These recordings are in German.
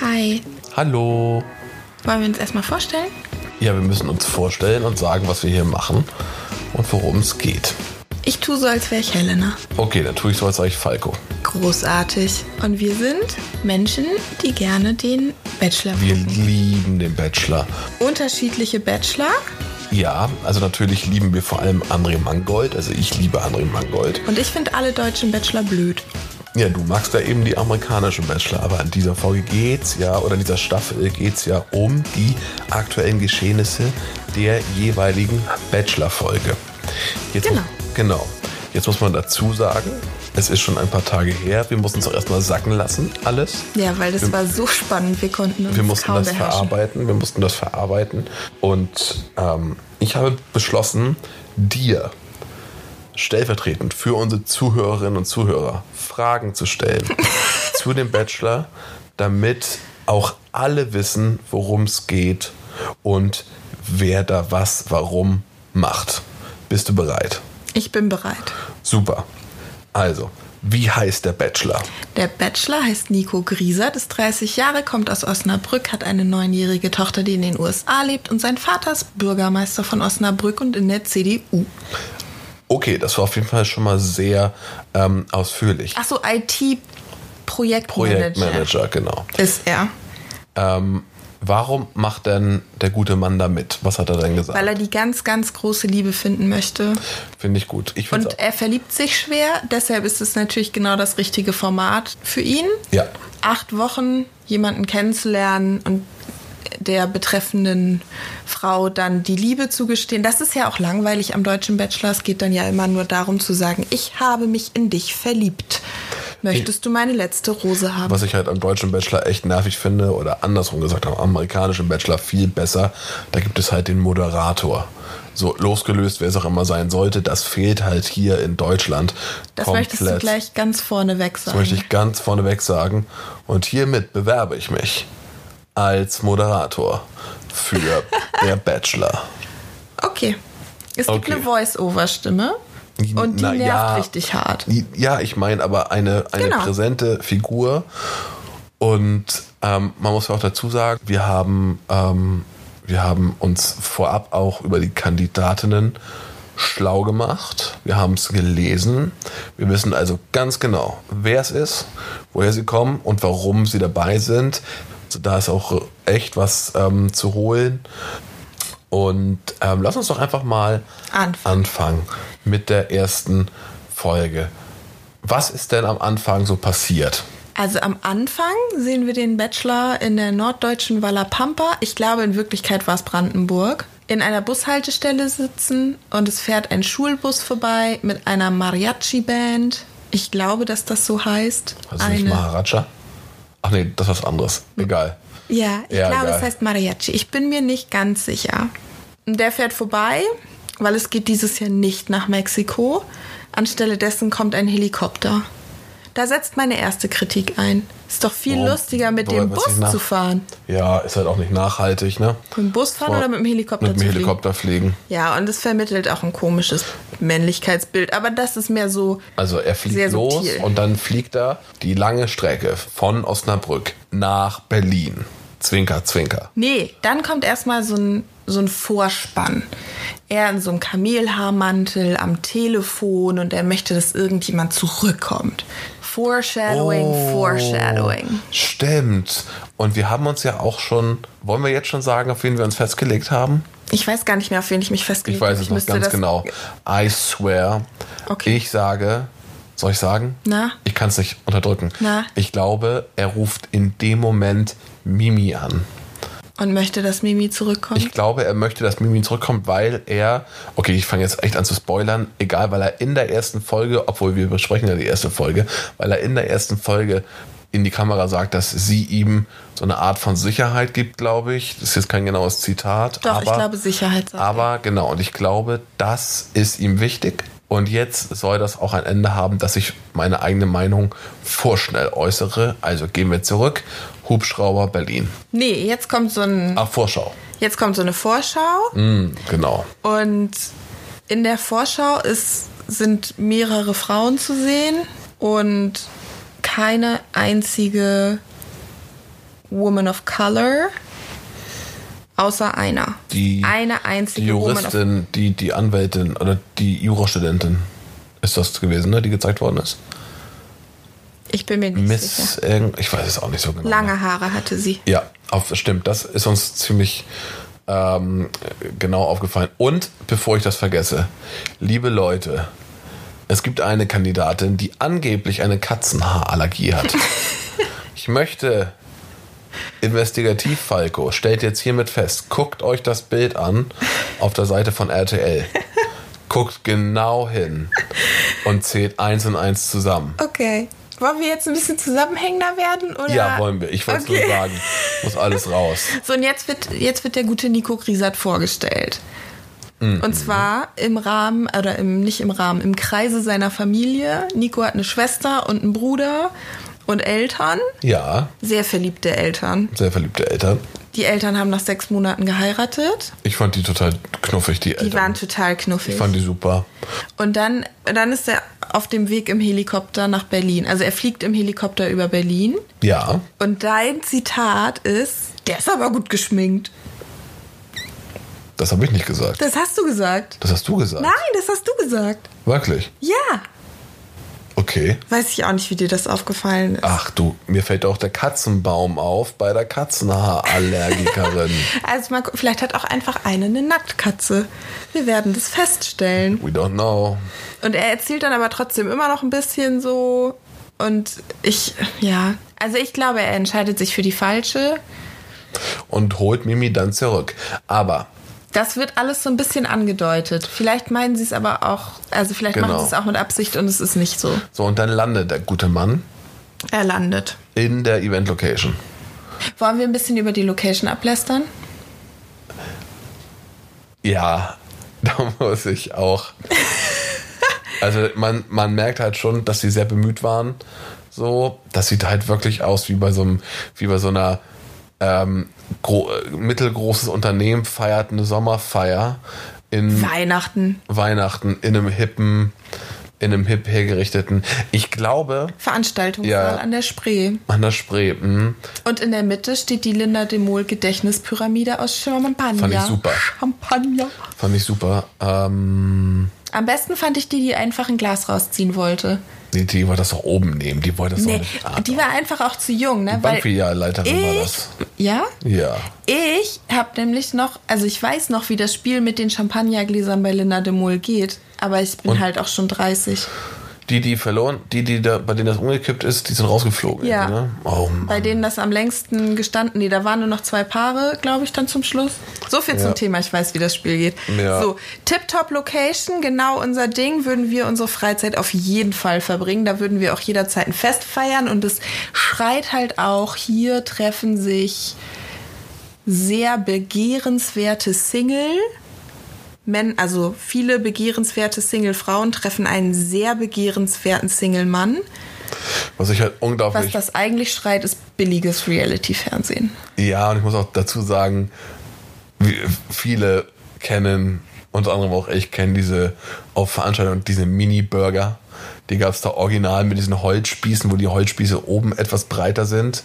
Hi. Hallo. Wollen wir uns erstmal vorstellen? Ja, wir müssen uns vorstellen und sagen, was wir hier machen und worum es geht. Ich tue so, als wäre ich Helena. Okay, dann tue ich so, als sei ich Falco. Großartig. Und wir sind Menschen, die gerne den Bachelor Wir gucken. lieben den Bachelor. Unterschiedliche Bachelor. Ja, also natürlich lieben wir vor allem André Mangold. Also ich liebe André Mangold. Und ich finde alle deutschen Bachelor blöd. Ja, du magst ja eben die amerikanischen Bachelor, aber in dieser Folge geht's ja, oder in dieser Staffel geht's ja um die aktuellen Geschehnisse der jeweiligen Bachelor-Folge. Jetzt Genau. Muss, genau. Jetzt muss man dazu sagen, es ist schon ein paar Tage her. Wir mussten es auch erstmal sacken lassen, alles. Ja, weil das war so spannend. Wir konnten uns Wir mussten kaum das beherrschen. verarbeiten. Wir mussten das verarbeiten. Und ähm, ich habe beschlossen, dir stellvertretend für unsere Zuhörerinnen und Zuhörer Fragen zu stellen zu dem Bachelor, damit auch alle wissen, worum es geht und wer da was, warum macht. Bist du bereit? Ich bin bereit. Super. Also, wie heißt der Bachelor? Der Bachelor heißt Nico Grieser, ist 30 Jahre, kommt aus Osnabrück, hat eine neunjährige Tochter, die in den USA lebt und sein Vater ist Bürgermeister von Osnabrück und in der CDU. Okay, das war auf jeden Fall schon mal sehr ähm, ausführlich. Achso, IT-Projektmanager Projektmanager, genau. ist er. Ähm, warum macht denn der gute Mann da mit? Was hat er denn gesagt? Weil er die ganz, ganz große Liebe finden möchte. Finde ich gut. Ich Und er verliebt sich schwer, deshalb ist es natürlich genau das richtige Format für ihn. Ja. Acht Wochen jemanden kennenzulernen und der betreffenden Frau dann die Liebe zugestehen. Das ist ja auch langweilig am deutschen Bachelor. Es geht dann ja immer nur darum zu sagen, ich habe mich in dich verliebt. Möchtest du meine letzte Rose haben? was ich halt am deutschen Bachelor echt nervig finde oder andersrum gesagt am amerikanischen Bachelor viel besser, da gibt es halt den Moderator. So losgelöst, wer es auch immer sein sollte, das fehlt halt hier in Deutschland das komplett. möchtest du gleich ganz vorneweg Das sagen. möchte ich ganz vorneweg sagen. Und hiermit bewerbe ich mich als Moderator für der Bachelor. Okay. Es gibt Okay. eine Voice-Over-Stimme und die Na nervt ja. richtig hart. Ja, ich meine aber eine, eine Genau. präsente Figur. Und ähm, man muss ja auch dazu sagen, wir haben, ähm, wir haben uns vorab auch über die Kandidatinnen schlau gemacht. Wir haben es gelesen. Wir wissen also ganz genau, wer es ist, woher sie kommen und warum sie dabei sind. Also da ist auch echt was ähm, zu holen. Und ähm, lass uns doch einfach mal Anfangen. anfangen mit der ersten Folge. Was ist denn am Anfang so passiert? Also am Anfang sehen wir den Bachelor in der norddeutschen Wallapampa. Ich glaube, in Wirklichkeit war es Brandenburg. In einer Bushaltestelle sitzen und es fährt ein Schulbus vorbei mit einer Mariachi-Band. Ich glaube, dass das so heißt. Also nicht Maharaja? Ach nee, das ist was anderes. Egal. Ja, ich Ja, glaube, egal. es heißt Mariachi. Ich bin mir nicht ganz sicher. Der fährt vorbei, weil es geht dieses Jahr nicht nach Mexiko. Anstelle dessen kommt ein Helikopter. Da setzt meine erste Kritik ein. Ist doch viel Warum- lustiger, mit dem Bus nach- zu fahren. Ja, ist halt auch nicht nachhaltig, ne? Mit dem Bus fahren oder mit dem Helikopter Mit dem zu fliegen? Helikopter fliegen. Ja, und es vermittelt auch ein komisches Männlichkeitsbild. Aber das ist mehr so. Also er fliegt los subtil. und dann fliegt er die lange Strecke von Osnabrück nach Berlin. Zwinker, zwinker. Nee, dann kommt erstmal so ein, so ein Vorspann. Er in so einem Kamelhaarmantel am Telefon und er möchte, dass irgendjemand zurückkommt. Foreshadowing, Oh. Foreshadowing. Stimmt. Und wir haben uns ja auch schon, wollen wir jetzt schon sagen, auf wen wir uns festgelegt haben? Ich weiß gar nicht mehr, auf wen ich mich Ich festgelegt weiß habe. es noch müsste ganz genau. I swear. Okay. Ich sage, soll ich sagen? Na? Ich kann es nicht unterdrücken. Na? Ich glaube, er ruft in dem Moment Mimi an. Und möchte, dass Mimi zurückkommt. Ich glaube, er möchte, dass Mimi zurückkommt, weil er, okay, ich fange jetzt echt an zu spoilern, egal, weil er in der ersten Folge, obwohl wir besprechen ja die erste Folge, weil er in der ersten Folge in die Kamera sagt, dass sie ihm so eine Art von Sicherheit gibt, glaube ich. Das ist jetzt kein genaues Zitat. Doch, aber, ich glaube, Sicherheit sagt er. Aber genau, und ich glaube, das ist ihm wichtig. Und jetzt soll das auch ein Ende haben, dass ich meine eigene Meinung vorschnell äußere. Also gehen wir zurück. Hubschrauber Berlin. Nee, jetzt kommt so ein. Ach, Vorschau. Jetzt kommt so eine Vorschau. Mm, genau. Und in der Vorschau ist, sind mehrere Frauen zu sehen und keine einzige Woman of Color. Außer einer. Die, Eine einzige die Juristin, die, die Anwältin oder die Jurastudentin ist das gewesen, ne, die gezeigt worden ist. Ich bin mir nicht sicher. Miss, irgend- ich weiß es auch nicht so genau. Lange Haare hatte sie. Ja, auf, stimmt. Das ist uns ziemlich ähm, genau aufgefallen. Und bevor ich das vergesse, liebe Leute, es gibt eine Kandidatin, die angeblich eine Katzenhaarallergie hat. ich möchte Investigativ Falco stellt jetzt hiermit fest, guckt euch das Bild an auf der Seite von RTL. Guckt genau hin und zählt eins und eins zusammen. Okay. Wollen wir jetzt ein bisschen zusammenhängender werden? Oder? Ja, wollen wir. Ich wollte es Okay. nur sagen. Muss alles raus. So, und jetzt wird, jetzt wird der gute Nico Griesert vorgestellt. Und zwar im Rahmen, oder im, nicht im Rahmen, im Kreise seiner Familie. Nico hat eine Schwester und einen Bruder und Eltern. Ja, Sehr verliebte Eltern. sehr verliebte Eltern. Die Eltern haben nach sechs Monaten geheiratet. Ich fand die total knuffig, die Die Eltern. waren total knuffig. ich fand die super. Und dann, dann ist er auf dem Weg im Helikopter nach Berlin. Also er fliegt im Helikopter über Berlin. Ja, Und dein Zitat ist, der ist aber gut geschminkt. das habe ich nicht gesagt. Das hast du gesagt. Das hast du gesagt. Nein, das hast du gesagt. Wirklich? Ja. Okay. Weiß ich auch nicht, wie dir das aufgefallen ist. Ach du, mir fällt auch der Katzenbaum auf bei der Katzenhaarallergikerin. Also gu- vielleicht hat auch einfach eine eine Nacktkatze. Wir werden das feststellen. We don't know. Und er erzählt dann aber trotzdem immer noch ein bisschen so. Und ich, ja. Also ich glaube, er entscheidet sich für die falsche. Und holt Mimi dann zurück. Aber Das wird alles so ein bisschen angedeutet. Vielleicht meinen sie es aber auch, also vielleicht Genau. machen sie es auch mit Absicht und es ist nicht so. so, und dann landet der gute Mann Er landet. in der Event-Location. Wollen wir ein bisschen über die Location ablästern? Ja, da muss ich auch. Also man, man merkt halt schon, dass sie sehr bemüht waren. So, das sieht halt wirklich aus wie bei so einem, wie bei so einer ähm, gro mittelgroßes Unternehmen feiert eine Sommerfeier in Weihnachten. Weihnachten in einem hippen, in einem hip hergerichteten. Ich glaube Veranstaltungssaal Ja. an der Spree. an der Spree. mhm. Und in der Mitte steht die Linda de Mol Gedächtnispyramide aus Champagner. Fand ich super. Champagner. Fand ich super. Ähm, Am besten fand ich die, die einfach ein Glas rausziehen wollte. die, die wollte das doch oben nehmen. Die wollte das Nee, doch nicht. Ah, die war einfach auch zu jung, ne? die Bankfilialleiterin war das. Ja? Ja. Ich habe nämlich noch, also ich weiß noch, wie das Spiel mit den Champagnergläsern bei Linda de Mol geht, aber ich bin Und? halt auch schon 30. Die, die verloren, die, die da, bei denen das umgekippt ist, die sind rausgeflogen. Ja. Ne? Oh. Bei denen das am längsten gestanden, nee, da waren nur noch zwei Paare, glaube ich, dann zum Schluss. So viel Ja. zum Thema, ich weiß, wie das Spiel geht. Ja. So, Tip-Top Location, genau unser Ding, würden wir unsere Freizeit auf jeden Fall verbringen. Da würden wir auch jederzeit ein Fest feiern und es schreit halt auch, hier treffen sich sehr begehrenswerte Single. Men, also viele begehrenswerte Single-Frauen treffen einen sehr begehrenswerten Single-Mann. Was ich halt Was unglaublich. das eigentlich schreit, ist billiges Reality-Fernsehen. Ja, und ich muss auch dazu sagen, viele kennen, unter anderem auch ich, kennen diese auf Veranstaltungen diese Mini-Burger. Die gab es da original mit diesen Holzspießen, wo die Holzspieße oben etwas breiter sind.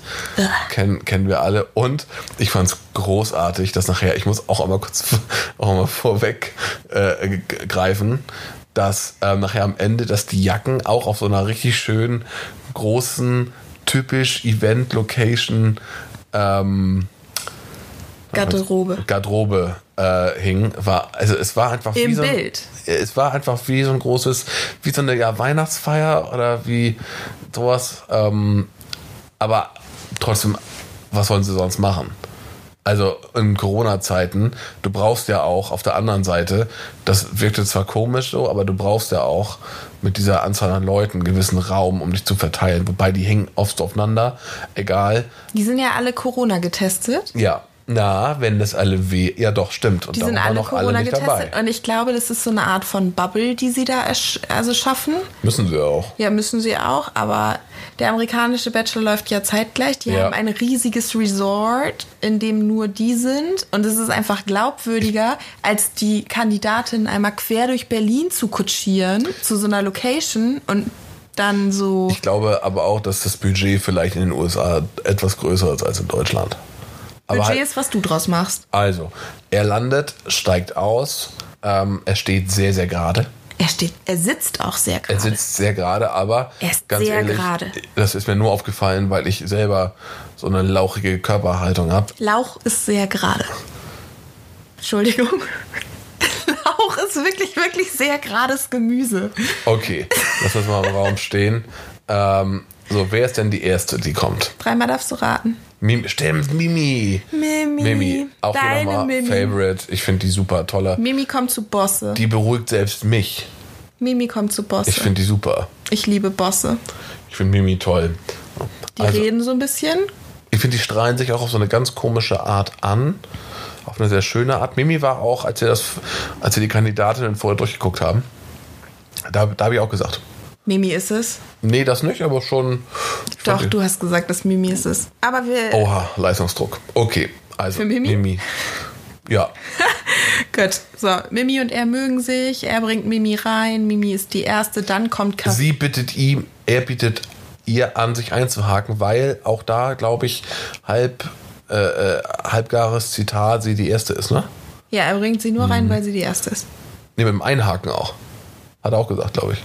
Kennen, kennen wir alle. Und ich fand es großartig, dass nachher, ich muss auch einmal kurz auch mal vorweg äh, greifen, dass ähm, nachher am Ende, dass die Jacken auch auf so einer richtig schönen, großen, typisch Event-Location ähm, Garderobe. Garderobe äh, hing, war, also es war einfach Im wie so ein, Bild. Es war einfach wie so ein großes, wie so eine ja, Weihnachtsfeier oder wie sowas. Ähm, aber trotzdem, was sollen sie sonst machen? Also in Corona-Zeiten, du brauchst ja auch auf der anderen Seite, das wirkte zwar komisch so, aber du brauchst ja auch mit dieser Anzahl an Leuten einen gewissen Raum, um dich zu verteilen. Wobei die hängen oft aufeinander, egal. Die sind ja alle Corona getestet. Ja, na, wenn das alle weh. Ja, doch, stimmt. Und Die da sind alle noch alle Corona nicht getestet. dabei. Und ich glaube, das ist so eine Art von Bubble, die sie da also schaffen. Müssen sie auch. Ja, müssen sie auch. Aber der amerikanische Bachelor läuft ja zeitgleich. Die Ja. haben ein riesiges Resort, in dem nur die sind. Und es ist einfach glaubwürdiger, als die Kandidatin einmal quer durch Berlin zu kutschieren, zu so einer Location und dann so. Ich glaube aber auch, dass das Budget vielleicht in den USA etwas größer ist als in Deutschland. Aber Budget halt, ist, was du draus machst. also, er landet, steigt aus, ähm, er steht sehr, sehr gerade. Er steht, er sitzt auch sehr Er gerade. sitzt sehr gerade, aber Er ist ganz sehr ehrlich, gerade. das ist mir nur aufgefallen, weil ich selber so eine lauchige Körperhaltung habe. Lauch ist sehr gerade. Entschuldigung. Lauch ist wirklich, wirklich sehr gerades Gemüse. Okay, lass uns mal im Raum stehen. Ähm, so, wer ist denn die erste, die kommt? Dreimal darfst du raten. Mimi, stimmt, Mimi. Mimi. Mimi, auch wieder Deine mal Mimi. Favorite. Ich finde die super toller. Mimi kommt zu Bosse. Die beruhigt selbst mich. Mimi kommt zu Bosse. Ich finde die super. Ich liebe Bosse. Ich finde Mimi toll. Die Also- reden so ein bisschen. Ich finde, die strahlen sich auch auf so eine ganz komische Art an. Auf eine sehr schöne Art. Mimi war auch, als wir, das, als wir die Kandidatinnen vorher durchgeguckt haben, da, da habe ich auch gesagt, Mimi ist es. nee, das nicht, aber schon. Doch, du hast gesagt, dass Mimi ist es. Aber wir. Oha, Leistungsdruck. Okay, also Für Mimi? Ja, Gut. So, Mimi und er mögen sich. Er bringt Mimi rein. Mimi ist die erste. Dann kommt Kaffee. sie bittet ihm, er bietet ihr an, sich einzuhaken, weil auch da, glaube ich, halb, äh, äh, halbgares Zitat, sie die erste ist, ne? Ja, er bringt sie nur Mhm. rein, weil sie die erste ist. Ne, mit dem Einhaken auch. Hat er auch gesagt, glaube ich.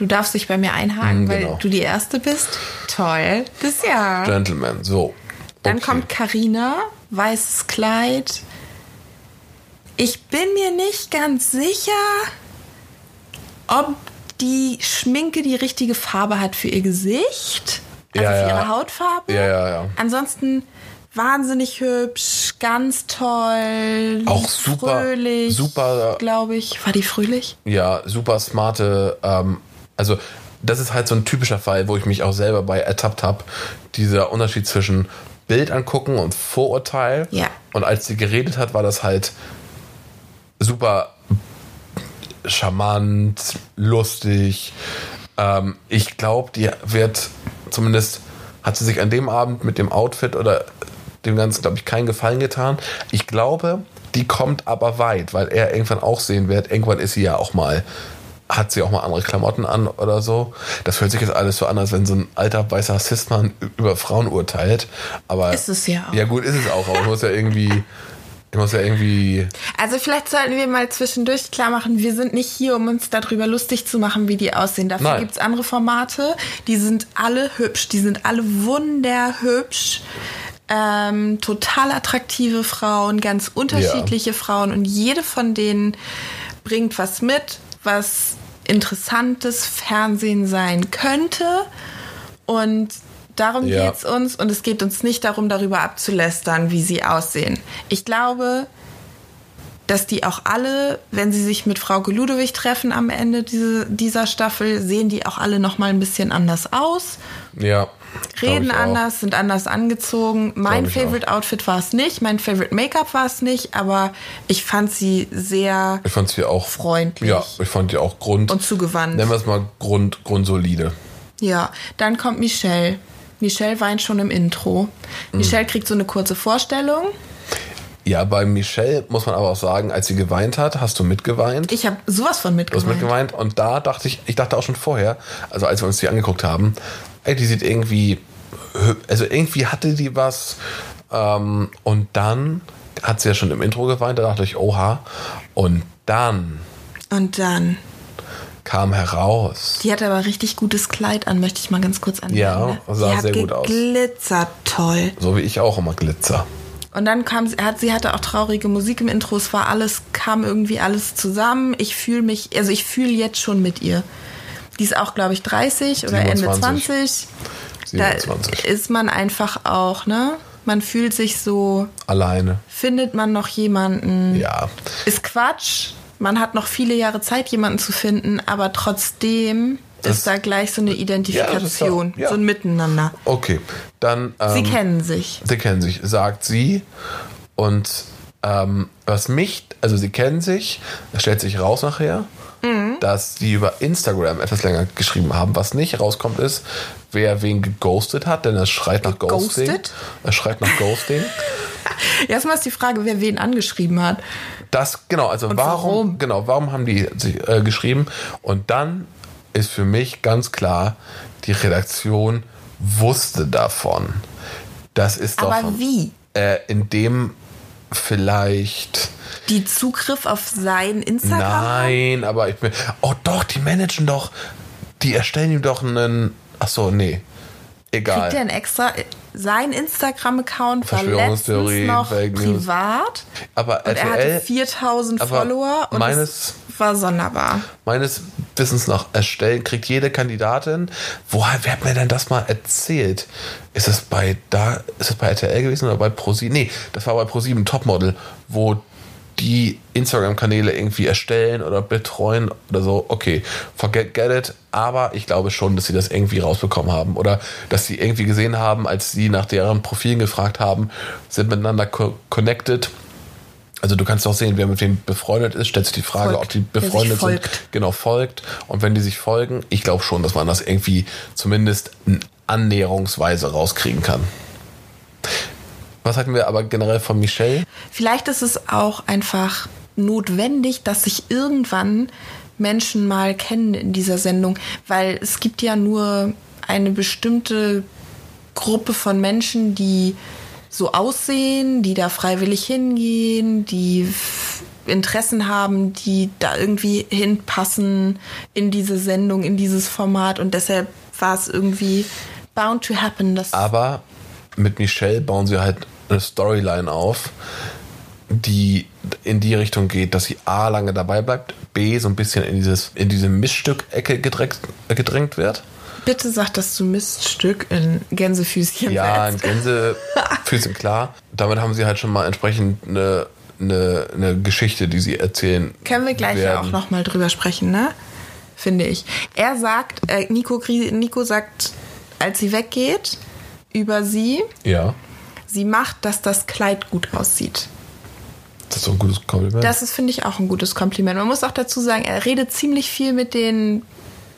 Du darfst dich bei mir einhaken, weil genau. du die erste bist. Toll. Das ja. Gentleman, so. Dann Okay. kommt Karina, weißes Kleid. Ich bin mir nicht ganz sicher, ob die Schminke die richtige Farbe hat für ihr Gesicht, also Ja, für ihre Hautfarbe. Ja, ja, ja. Ansonsten wahnsinnig hübsch, ganz toll, Auch super, fröhlich, super- glaube ich. War die fröhlich? Ja, super smarte, ähm, also das ist halt so ein typischer Fall, wo ich mich auch selber bei ertappt habe. Dieser Unterschied zwischen Bild angucken und Vorurteil. Ja. Und als sie geredet hat, war das halt super charmant, lustig. Ähm, ich glaube, die wird zumindest hat sie sich an dem Abend mit dem Outfit oder dem Ganzen, glaube ich, keinen Gefallen getan. Ich glaube, die kommt aber weit, weil er irgendwann auch sehen wird, irgendwann ist sie ja auch mal, hat sie auch mal andere Klamotten an oder so. Das hört sich jetzt alles so an, als wenn so ein alter weißer Cis-Mann über Frauen urteilt. Aber Ist es ja auch. Ja gut, ist es auch, aber ich muss ja irgendwie, ich muss ja irgendwie Also vielleicht sollten wir mal zwischendurch klar machen, wir sind nicht hier, um uns darüber lustig zu machen, wie die aussehen. Dafür Nein. gibt es andere Formate, die sind alle hübsch, die sind alle wunderhübsch. Ähm, total attraktive Frauen, ganz unterschiedliche Frauen und jede von denen bringt was mit, was interessantes Fernsehen sein könnte. Und darum Ja. geht's uns. Und es geht uns nicht darum, darüber abzulästern, wie sie aussehen. Ich glaube, dass die auch alle, wenn sie sich mit Frau Ludewig treffen am Ende diese, dieser Staffel, sehen die auch alle noch mal ein bisschen anders aus, Ja. Reden auch. anders, sind anders angezogen. Mein Favorite Outfit war es nicht, mein Favorite Make-up war es nicht, aber ich fand sie sehr Ich fand sie auch freundlich. Ja, ich fand die auch Grund. Und zugewandt. Nennen wir es mal Grund, grundsolide. Ja, dann kommt Michelle. Michelle weint schon im Intro. Mhm. Michelle kriegt so eine kurze Vorstellung. Ja, bei Michelle muss man aber auch sagen, als sie geweint hat, hast du mitgeweint. Ich habe sowas von Du hast mitgeweint. mitgeweint und da dachte ich, ich dachte auch schon vorher, also als wir uns die angeguckt haben, ey, die sieht irgendwie, also irgendwie hatte die was ähm, und dann hat sie ja schon im Intro geweint, da dachte ich, oha, und dann Und dann kam heraus, Die hatte aber richtig gutes Kleid an, möchte ich mal ganz kurz anmerken. Ja, ne? sah Die sehr gut aus. Glitzert toll. so wie ich auch immer Glitzer. Und dann kam sie, hat, sie hatte auch traurige Musik im Intro. Es war alles, kam irgendwie alles zusammen. Ich fühle mich, also ich fühle jetzt schon mit ihr. Die ist auch, glaube ich, 30 oder Ende 27. 20. Da 27. ist man einfach auch, ne? Man fühlt sich so, Alleine. findet man noch jemanden? Ja. Ist Quatsch. Man hat noch viele Jahre Zeit, jemanden zu finden, aber trotzdem Das- ist da gleich so eine Identifikation, Ja, ja- ja. so ein Miteinander. Okay, dann. Ähm, Sie kennen sich. Sie kennen sich, sagt sie. Und ähm, was mich, also sie kennen sich, das stellt sich raus nachher, Mhm. dass die über Instagram etwas länger geschrieben haben. Was nicht rauskommt, ist, wer wen geghostet hat, denn es schreit nach Ghosting. Geghostet? Es schreit nach Ghosting. Erstmal ist die Frage, wer wen angeschrieben hat. Das, genau, also Und warum, warum? genau, warum haben die sich, äh, geschrieben? Und dann ist für mich ganz klar, die Redaktion wusste davon. Das ist doch. Aber wie? Äh, indem vielleicht. Die Zugriff auf sein Instagram? Nein, aber ich bin. Oh doch, die managen doch. Die erstellen ihm doch einen. Ach so, nee. Egal. Kriegt er ein extra. Sein Instagram-Account war letztens noch Fake privat. aber Und er hatte RTL, 4000 aber Follower und meines- es war sonderbar. meines Wissens nach erstellen, kriegt jede Kandidatin. Woher, wer hat mir denn das mal erzählt? Ist es bei da, ist es bei RTL gewesen oder bei ProSieben? Nee, das war bei ProSieben Topmodel, wo die Instagram-Kanäle irgendwie erstellen oder betreuen oder so. Okay, forget get it. Aber ich glaube schon, dass sie das irgendwie rausbekommen haben oder dass sie irgendwie gesehen haben, als sie nach deren Profilen gefragt haben, sind miteinander co connected. Also du kannst auch sehen, wer mit wem befreundet ist, stellst du die Frage, Folgt. ob die befreundet sind. Genau, folgt. Und wenn die sich folgen, ich glaube schon, dass man das irgendwie zumindest annäherungsweise rauskriegen kann. Was hatten wir aber generell von Michelle? Vielleicht ist es auch einfach notwendig, dass sich irgendwann Menschen mal kennen in dieser Sendung, weil es gibt ja nur eine bestimmte Gruppe von Menschen, die so aussehen, die da freiwillig hingehen, die Interessen haben, die da irgendwie hinpassen in diese Sendung, in dieses Format und deshalb war es irgendwie bound to happen, dass Aber mit Michelle bauen sie halt eine Storyline auf, die in die Richtung geht, dass sie A lange dabei bleibt, B so ein bisschen in dieses in diese Missstück-Ecke gedrängt, gedrängt wird. Bitte sag das zu Miststück in Gänsefüßchen. Ja, setzt. Gänsefüßchen, klar. Damit haben sie halt schon mal entsprechend eine, eine, eine Geschichte, die sie erzählen. Können wir gleich ja auch werden. nochmal drüber sprechen, ne? Finde ich. Er sagt, äh, Nico, Nico sagt, als sie weggeht, über sie, Ja, sie macht, dass das Kleid gut aussieht. das ist so ein gutes Kompliment. Das ist, finde ich, auch ein gutes Kompliment. Man muss auch dazu sagen, er redet ziemlich viel mit den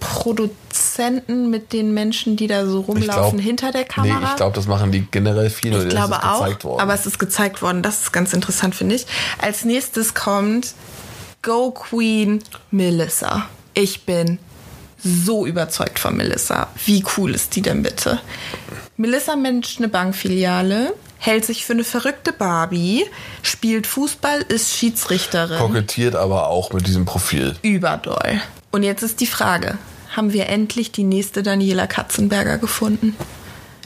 Produzenten, mit den Menschen, die da so rumlaufen hinter der Kamera. Nee, ich glaube, das machen die generell viel Ich glaube ist auch, worden. aber es ist gezeigt worden. Das ist ganz interessant, finde ich. Als nächstes kommt Go Queen Melissa. Ich bin so überzeugt von Melissa. Wie cool ist die denn bitte? Melissa managt eine Bankfiliale, hält sich für eine verrückte Barbie, spielt Fußball, ist Schiedsrichterin. Kokettiert aber auch mit diesem Profil. Überdoll. Und jetzt ist die Frage, haben wir endlich die nächste Daniela Katzenberger gefunden?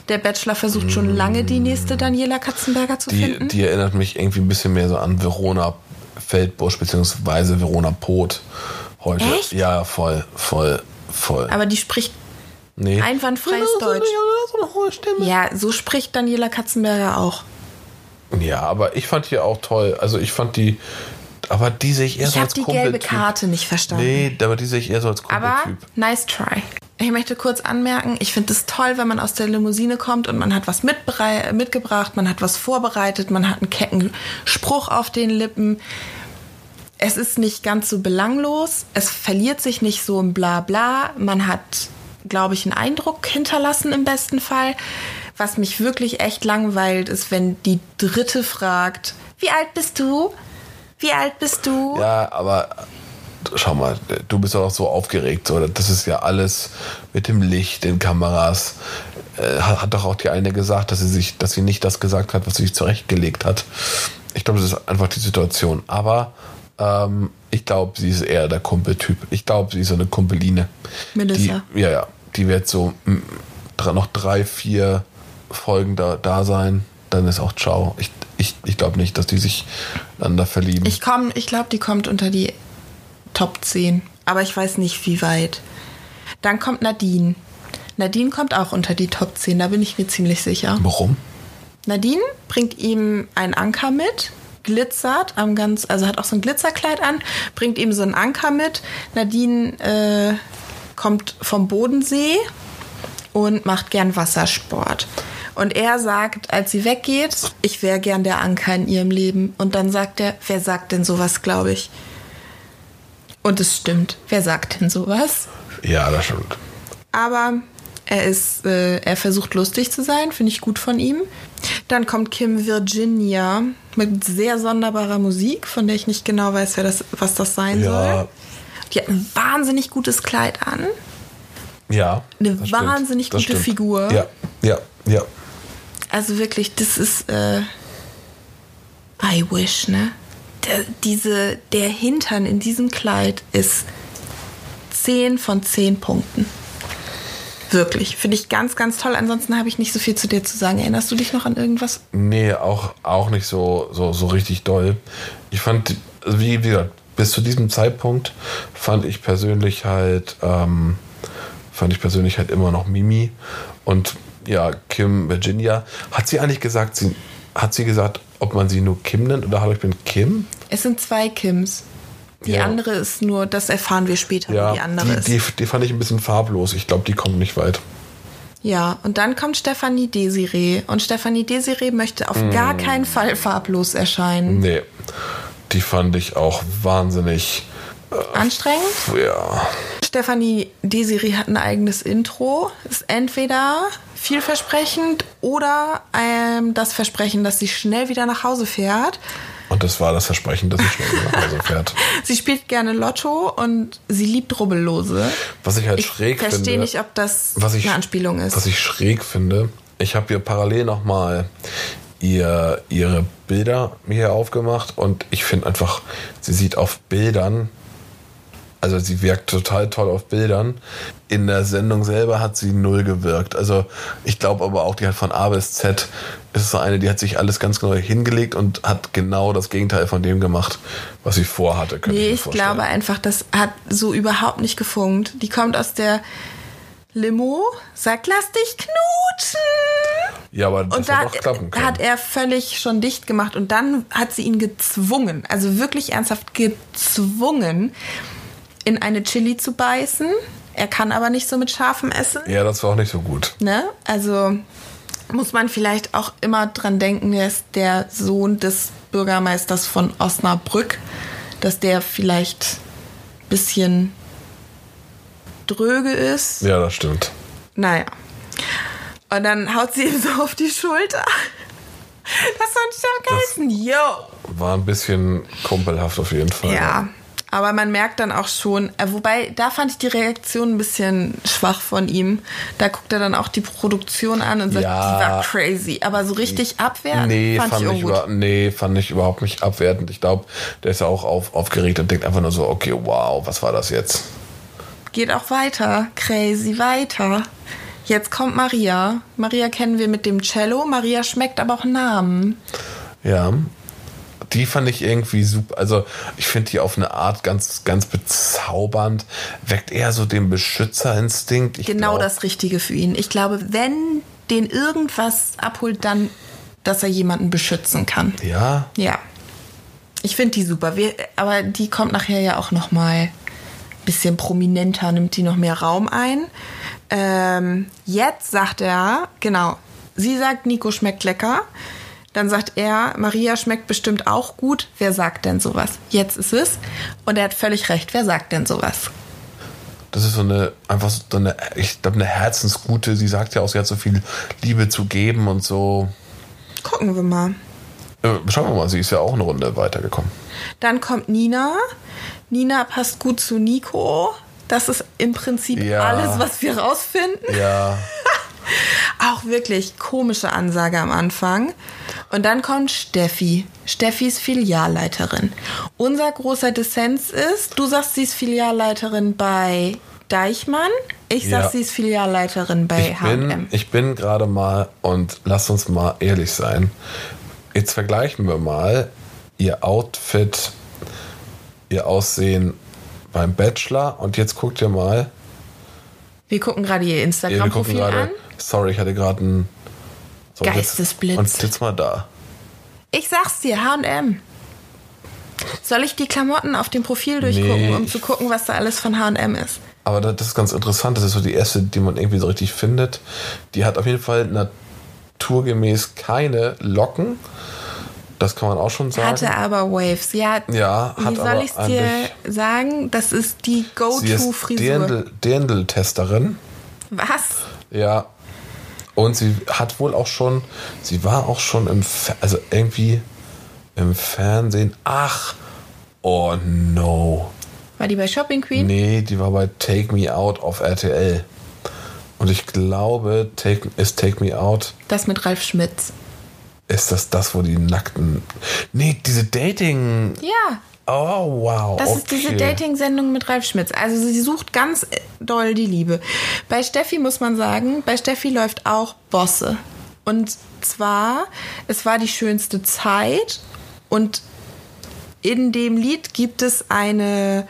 Der Bachelor versucht schon lange, die nächste Daniela Katzenberger zu Die, finden. die erinnert mich irgendwie ein bisschen mehr so an Verona Feldbusch beziehungsweise Verona Pot heute. Echt? Ja, voll, voll, voll. Aber die spricht nee. einwandfreies eine- Deutsch. So. Ja, so spricht Daniela Katzenberger auch. Ja, aber ich fand die auch toll. Also ich fand die, aber die sehe ich eher Ich so habe als die gelbe Kumpeltyp. Karte nicht verstanden. Nee, aber die sehe ich eher so als Aber Kumpeltyp. nice try. Ich möchte kurz anmerken, ich finde es toll, wenn man aus der Limousine kommt und man hat was mitgebracht, man hat was vorbereitet, man hat einen kecken Spruch auf den Lippen. Es ist nicht ganz so belanglos, es verliert sich nicht so im Blabla. Man hat, glaube ich, einen Eindruck hinterlassen im besten Fall. Was mich wirklich echt langweilt, ist, wenn die Dritte fragt, wie alt bist du? Wie alt bist du? Ja, aber schau mal, du bist doch auch so aufgeregt. So. Das ist ja alles mit dem Licht, den Kameras. Äh, hat, hat doch auch die eine gesagt, dass sie sich, dass sie nicht das gesagt hat, was sie sich zurechtgelegt hat. Ich glaube, das ist einfach die Situation. Aber ähm, ich glaube, sie ist eher der Kumpeltyp. Ich glaube, sie ist so eine Kumpeline. Melissa. Die, ja, ja. Die wird so mm, noch drei, vier Folgen da, da sein. Dann ist auch ciao. Ich, ich, ich glaube nicht, dass die sich einander verlieben. Ich komm, ich glaube, die kommt unter die Top 10. Aber ich weiß nicht, wie weit. Dann kommt Nadine. Nadine kommt auch unter die Top 10, da bin ich mir ziemlich sicher. Warum? Nadine bringt ihm einen Anker mit, glitzert am ganz, also hat auch so ein Glitzerkleid an, bringt ihm so einen Anker mit. Nadine äh, kommt vom Bodensee und macht gern Wassersport. Und er sagt, als sie weggeht, ich wäre gern der Anker in ihrem Leben. Und dann sagt er, wer sagt denn sowas, glaube ich? Und es stimmt. Wer sagt denn sowas? Ja, das stimmt. Aber er ist, äh, er versucht lustig zu sein, finde ich gut von ihm. Dann kommt Kim Virginia mit sehr sonderbarer Musik, von der ich nicht genau weiß, wer das, was das sein Ja. soll. Die hat ein wahnsinnig gutes Kleid an. Ja. Eine stimmt, wahnsinnig das gute stimmt. Figur. Ja, ja, ja. Also wirklich, das ist äh, I wish, ne? Der, diese, der Hintern in diesem Kleid ist 10 von 10 Punkten. Wirklich. Finde ich ganz, ganz toll. Ansonsten habe ich nicht so viel zu dir zu sagen. Erinnerst du dich noch an irgendwas? Nee, auch, auch nicht so, so, so richtig doll. Ich fand, also wie, wie gesagt, bis zu diesem Zeitpunkt fand ich persönlich halt, ähm, fand ich persönlich halt immer noch Mimi und ja, Kim Virginia. Hat sie eigentlich gesagt, sie, hat sie gesagt, ob man sie nur Kim nennt oder hallo, ich bin Kim? Es sind zwei Kims. Die Ja. andere ist nur, das erfahren wir später, Ja, wie die andere die, ist. die, die fand ich ein bisschen farblos. Ich glaube, die kommt nicht weit. Ja, und dann kommt Stefanie Desiree. Und Stefanie Desiree möchte auf gar Mm. keinen Fall farblos erscheinen. Nee, die fand ich auch wahnsinnig, Anstrengend? ja, Stefanie Desiree hat ein eigenes Intro. Ist entweder vielversprechend oder ähm, das Versprechen, dass sie schnell wieder nach Hause fährt. Und das war das Versprechen, dass sie schnell wieder nach Hause fährt. Sie spielt gerne Lotto und sie liebt Rubbellose. Was ich halt Ich schräg verstehe finde. nicht, ob das ich, eine Anspielung ist. Was ich schräg finde, ich habe hier parallel nochmal ihr, ihre Bilder mir hier aufgemacht und ich finde einfach, sie sieht auf Bildern, also sie wirkt total toll auf Bildern. In der Sendung selber hat sie null gewirkt. Also ich glaube aber auch, die hat von A bis Z, ist so eine, die hat sich alles ganz genau hingelegt und hat genau das Gegenteil von dem gemacht, was sie vorhatte. Nee, ich vorstellen. glaube einfach, das hat so überhaupt nicht gefunkt. Die kommt aus der Limo, sagt, lass dich knutschen. Ja, aber das Und da hat auch klappen können. hat er völlig schon dicht gemacht und dann hat sie ihn gezwungen, also wirklich ernsthaft gezwungen, in eine Chili zu beißen. Er kann aber nicht so mit scharfem Essen. ja, das war auch nicht so gut. Ne? Also muss man vielleicht auch immer dran denken, ist der Sohn des Bürgermeisters von Osnabrück, dass der vielleicht ein bisschen dröge ist. Ja, das stimmt. Naja. Und dann haut sie ihm so auf die Schulter. Das soll schon heißen. Yo. War ein bisschen kumpelhaft auf jeden Fall. Ja. Aber man merkt dann auch schon, äh, wobei, da fand ich die Reaktion ein bisschen schwach von ihm. Da guckt er dann auch die Produktion an und sagt, Ja. die war crazy. Aber so richtig abwertend Nee, fand, fand, ich ich über, nee, fand ich überhaupt nicht abwertend. Ich glaube, der ist ja auch auf, aufgeregt und denkt einfach nur so, okay, wow, was war das jetzt? Geht auch weiter. Crazy weiter. Jetzt kommt Maria. Maria kennen wir mit dem Cello. Maria schmeckt aber auch Namen. Ja. Die fand ich irgendwie super. Also, ich finde die auf eine Art ganz, ganz bezaubernd. Weckt eher so den Beschützerinstinkt. Ich genau glaub, das Richtige für ihn. Ich glaube, wenn den irgendwas abholt, dann, dass er jemanden beschützen kann. Ja, Ja. Ich finde die super. Wir, aber die kommt nachher ja auch noch mal ein bisschen prominenter, nimmt die noch mehr Raum ein. Ähm, jetzt sagt er, genau, sie sagt, Nico schmeckt lecker. Dann sagt er, Maria schmeckt bestimmt auch gut. Wer sagt denn sowas? Jetzt ist es. Und er hat völlig recht. Wer sagt denn sowas? das ist so eine, einfach so eine, ich glaube, eine Herzensgute. Sie sagt ja auch, sie hat so viel Liebe zu geben und so. Gucken wir mal. Äh, Schauen wir mal, sie ist ja auch eine Runde weitergekommen. Dann kommt Nina. Nina passt gut zu Nico. Das ist im Prinzip Ja. alles, was wir rausfinden. Ja. Auch wirklich komische Ansage am Anfang. Und dann kommt Steffi. Steffis Filialleiterin. Unser großer Dissens ist, du sagst, sie ist Filialleiterin bei Deichmann. Ich sag, Ja. sie ist Filialleiterin bei Ich bin, H&M. ich bin gerade mal, und lasst uns mal ehrlich sein, jetzt vergleichen wir mal ihr Outfit, ihr Aussehen beim Bachelor und jetzt guckt ihr mal, Wir gucken gerade ihr Instagram-Profil an. sorry, ich hatte gerade einen so, Geistesblitz. Und jetzt mal da. Ich sag's dir, H&M. Soll ich die Klamotten auf dem Profil durchgucken, Nee, um ich- zu gucken, was da alles von H&M ist? Aber das ist ganz interessant, das ist so die erste, die man irgendwie so richtig findet. Die hat auf jeden Fall naturgemäß keine Locken. Das kann man auch schon sagen. Hatte aber Waves. Ja, Ja, wie hat soll aber ich's dir sagen? Das ist die Go-To-Frisur. Dirndl- Dirndl-Testerin. Was? Ja. Und sie hat wohl auch schon, sie war auch schon im, also irgendwie im Fernsehen. Ach, oh no. War die bei Shopping Queen? Nee, die war bei Take Me Out auf RTL. Und ich glaube, take, ist Take Me Out, Das mit Ralf Schmitz. ist das das, wo die nackten. Nee, diese Dating. Ja, Oh, wow. das okay. ist diese Dating-Sendung mit Ralf Schmitz. Also sie sucht ganz doll die Liebe. Bei Steffi muss man sagen, bei Steffi läuft auch Bosse. Und zwar, es war die schönste Zeit und in dem Lied gibt es eine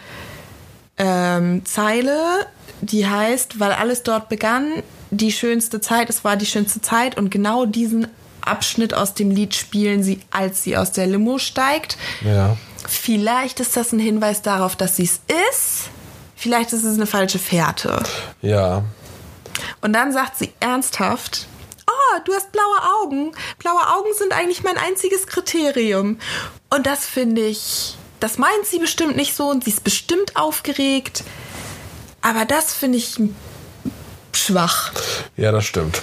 ähm, Zeile, die heißt, weil alles dort begann, die schönste Zeit, es war die schönste Zeit und genau diesen Abschnitt aus dem Lied spielen sie, als sie aus der Limo steigt. Ja. Vielleicht ist das ein Hinweis darauf, dass sie es ist. Vielleicht ist es eine falsche Fährte. Ja. Und dann sagt sie ernsthaft, oh, du hast blaue Augen. Blaue Augen sind eigentlich mein einziges Kriterium. Und das finde ich, das meint sie bestimmt nicht so und sie ist bestimmt aufgeregt. Aber das finde ich schwach. Ja, das stimmt.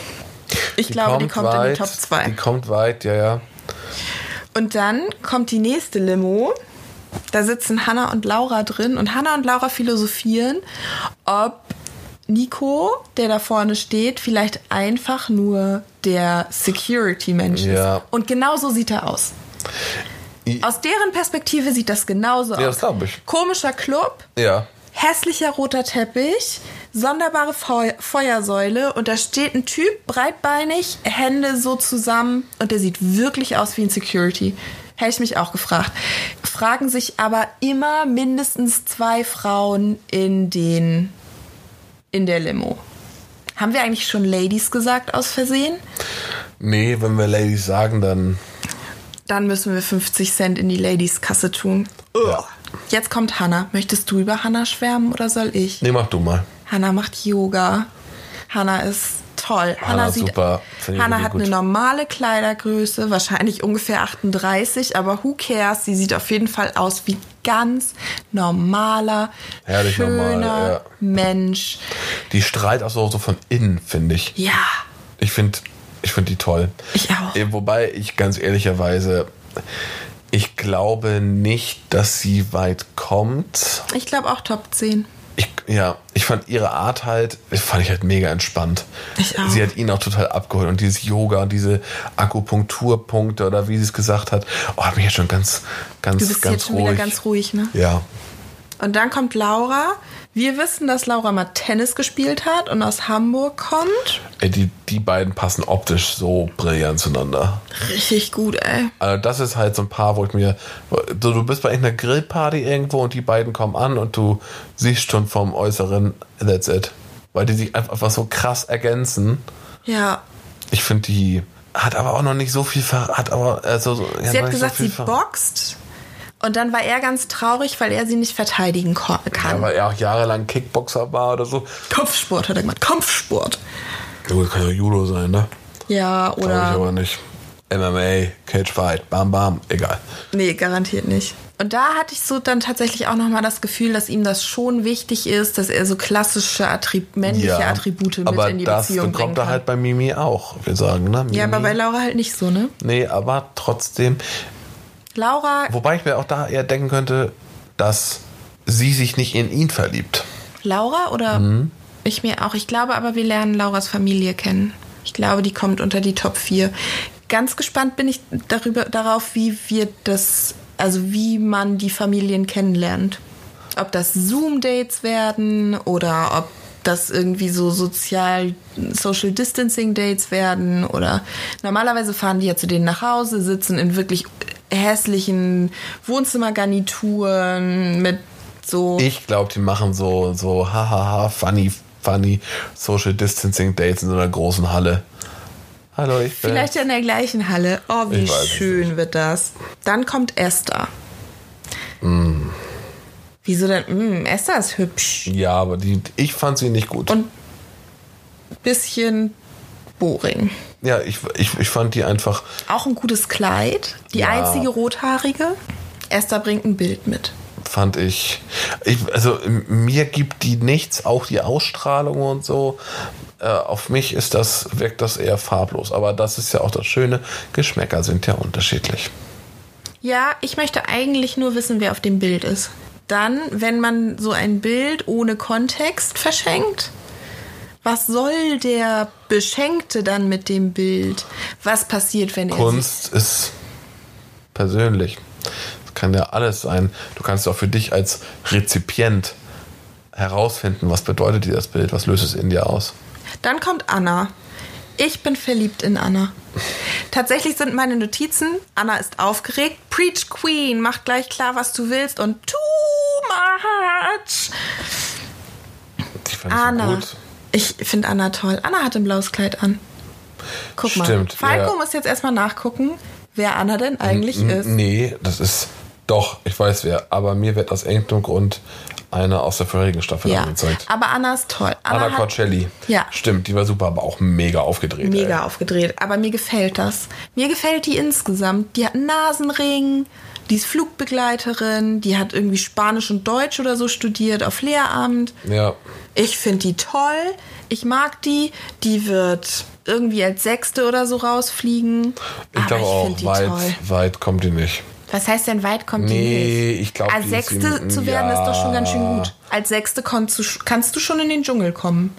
Ich glaube, die kommt in die Top 2. Die kommt weit, ja, ja. Und dann kommt die nächste Limo. Da sitzen Hanna und Laura drin und Hanna und Laura philosophieren, ob Nico, der da vorne steht, vielleicht einfach nur der Security-Mensch Ja. ist. Und genau so sieht er aus. Aus deren Perspektive sieht das genauso Ja, aus. das ich. Komischer Club, Ja. hässlicher roter Teppich, sonderbare Feu Feuersäule und da steht ein Typ, breitbeinig, Hände so zusammen und der sieht wirklich aus wie ein Security. Hätte ich mich auch gefragt. Fragen sich aber immer mindestens zwei Frauen in den in der Limo. Haben wir eigentlich schon Ladies gesagt aus Versehen? Nee, wenn wir Ladies sagen, dann. Dann müssen wir 50 Cent in die Ladies-Kasse tun. Ja. Jetzt kommt Hannah. Möchtest du über Hannah schwärmen oder soll ich? Nee, mach du mal. Hannah macht Yoga. Hannah ist toll. Hannah ist super. Finde ich Hannah wirklich hat gut. eine normale Kleidergröße, wahrscheinlich ungefähr 38, aber who cares? Sie sieht auf jeden Fall aus wie ganz normaler, Herrlich schöner normal, ja. Mensch. Die strahlt auch so, so von innen, finde ich. Ja, Ich finde ich find die toll. Ich auch. Äh, Wobei ich ganz ehrlicherweise, ich glaube nicht, dass sie weit kommt. ich glaube auch Top 10. Ich, ja, ich fand ihre Art halt, fand ich halt mega entspannt. Ich auch. Sie hat ihn auch total abgeholt und dieses Yoga und diese Akupunkturpunkte oder wie sie es gesagt hat, oh, hat mich jetzt schon ganz, ganz, Du bist ganz jetzt schon ruhig. wieder ganz ruhig, ne? ja, Und dann kommt Laura. Wir wissen, dass Laura mal Tennis gespielt hat und aus Hamburg kommt. Ey, die, die beiden passen optisch so brillant zueinander. Richtig gut, ey. Also das ist halt so ein Paar, wo ich mir, du, du bist bei irgendeiner Grillparty irgendwo und die beiden kommen an und du siehst schon vom Äußeren, that's it. Weil die sich einfach so krass ergänzen. Ja. Ich finde, die hat aber auch noch nicht so viel, ver hat aber, also, so- ja, Sie noch hat gesagt, so sie boxt. Und dann war er ganz traurig, weil er sie nicht verteidigen ko- Ja, kann. weil er auch jahrelang Kickboxer war oder so. Kampfsport hat er gemacht. Kampfsport. Gut, kann ja Judo sein, ne? Ja, Glaube ich oder. aber nicht. MMA, Cagefight, bam, bam, egal. Nee, garantiert nicht. Und da hatte ich so dann tatsächlich auch nochmal das Gefühl, dass ihm das schon wichtig ist, dass er so klassische Attrib männliche Attribute mit aber in die das Beziehung bekommt kann. er halt bei Mimi auch, wir sagen, ne? Mimi. ja, aber bei Laura halt nicht so, ne? Nee, aber trotzdem. Laura, Wobei ich mir auch da eher denken könnte, dass sie sich nicht in ihn verliebt. Laura oder Mhm. ich mir auch. Ich glaube aber, wir lernen Lauras Familie kennen. Ich glaube, die kommt unter die Top 4. Ganz gespannt bin ich darüber, darauf, wie wir das, also wie man die Familien kennenlernt. Ob das Zoom-Dates werden oder ob das irgendwie so sozial Social Distancing Dates werden oder normalerweise fahren die ja zu denen nach Hause, sitzen in wirklich hässlichen Wohnzimmergarnituren mit so Ich glaube, die machen so, so, hahaha, funny, funny Social Distancing Dates in so einer großen Halle. Hallo, ich bin. Vielleicht ja in der gleichen Halle. Oh, wie schön wird das. Dann kommt Esther. Mm. Wieso denn? Mm, Esther ist hübsch. Ja, aber die, ich fand sie nicht gut. Und bisschen boring. ja, ich, ich, ich fand die einfach. Auch ein gutes Kleid. Die Ja. einzige rothaarige. Esther bringt ein Bild mit. fand ich, ich also mir gibt die nichts, auch die Ausstrahlung und so. Äh, auf mich ist das, wirkt das eher farblos. Aber das ist ja auch das Schöne. Geschmäcker sind ja unterschiedlich. Ja, ich möchte eigentlich nur wissen, wer auf dem Bild ist. Dann, wenn man so ein Bild ohne Kontext verschenkt, Was soll der Beschenkte dann mit dem Bild? Was passiert, wenn er Kunst ist persönlich. Das kann ja alles sein. Du kannst auch für dich als Rezipient herausfinden, was bedeutet dir das Bild, was löst es in dir aus. Dann kommt Anna. Ich bin verliebt in Anna. Tatsächlich sind meine Notizen, Anna ist aufgeregt, Preach Queen, mach gleich klar, was du willst und too much. Die fand ich Anna. so gut. Ich finde Anna toll. Anna hat ein blaues Kleid an. Guck mal. Stimmt, Falco ja. muss jetzt erstmal nachgucken, wer Anna denn eigentlich N- ist. Nee, das ist doch, ich weiß wer, aber mir wird aus irgendeinem Grund eine aus der vorherigen Staffel Ja, angezeigt. aber Anna ist toll. Anna hat Corcelli. Ja. Stimmt, die war super, aber auch mega aufgedreht. mega Ey. aufgedreht. Aber mir gefällt das. Mir gefällt die insgesamt. Die hat einen Nasenring, die ist Flugbegleiterin, die hat irgendwie Spanisch und Deutsch oder so studiert auf Lehramt. Ja. Ich finde die toll. Ich mag die. Die wird irgendwie als Sechste oder so rausfliegen. Ich glaube auch, die weit, toll. weit kommt die nicht. Was heißt denn weit kommt die Nee, nicht? ich glaube, Als die ist Sechste im- zu werden, ja. ist doch schon ganz schön gut. Als Sechste kannst du, kannst du schon in den Dschungel kommen.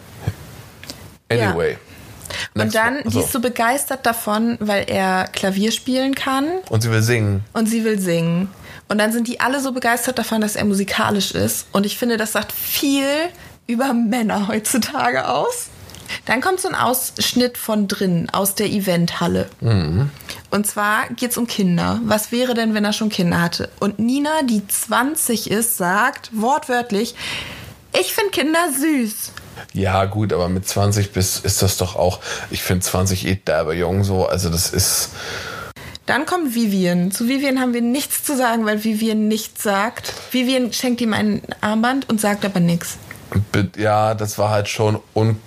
Anyway. Und dann, die ist so begeistert davon, weil er Klavier spielen kann Und sie will singen. und sie will singen. Und dann sind die alle so begeistert davon, dass er musikalisch ist. Und ich finde, das sagt viel über Männer heutzutage aus. Dann kommt so ein Ausschnitt von drinnen, aus der Eventhalle. Und zwar geht es um Kinder. Was wäre denn, wenn er schon Kinder hatte? Und Nina, die 20 ist, sagt wortwörtlich, ich finde Kinder süß. Ja, gut, aber mit 20 bis ist das doch auch, ich finde 20 eh derbe jung so, also das ist, Dann kommt Vivian. Zu Vivian haben wir nichts zu sagen, weil Vivian nichts sagt. Vivian schenkt ihm ein Armband und sagt aber nichts. ja, das war halt schon un,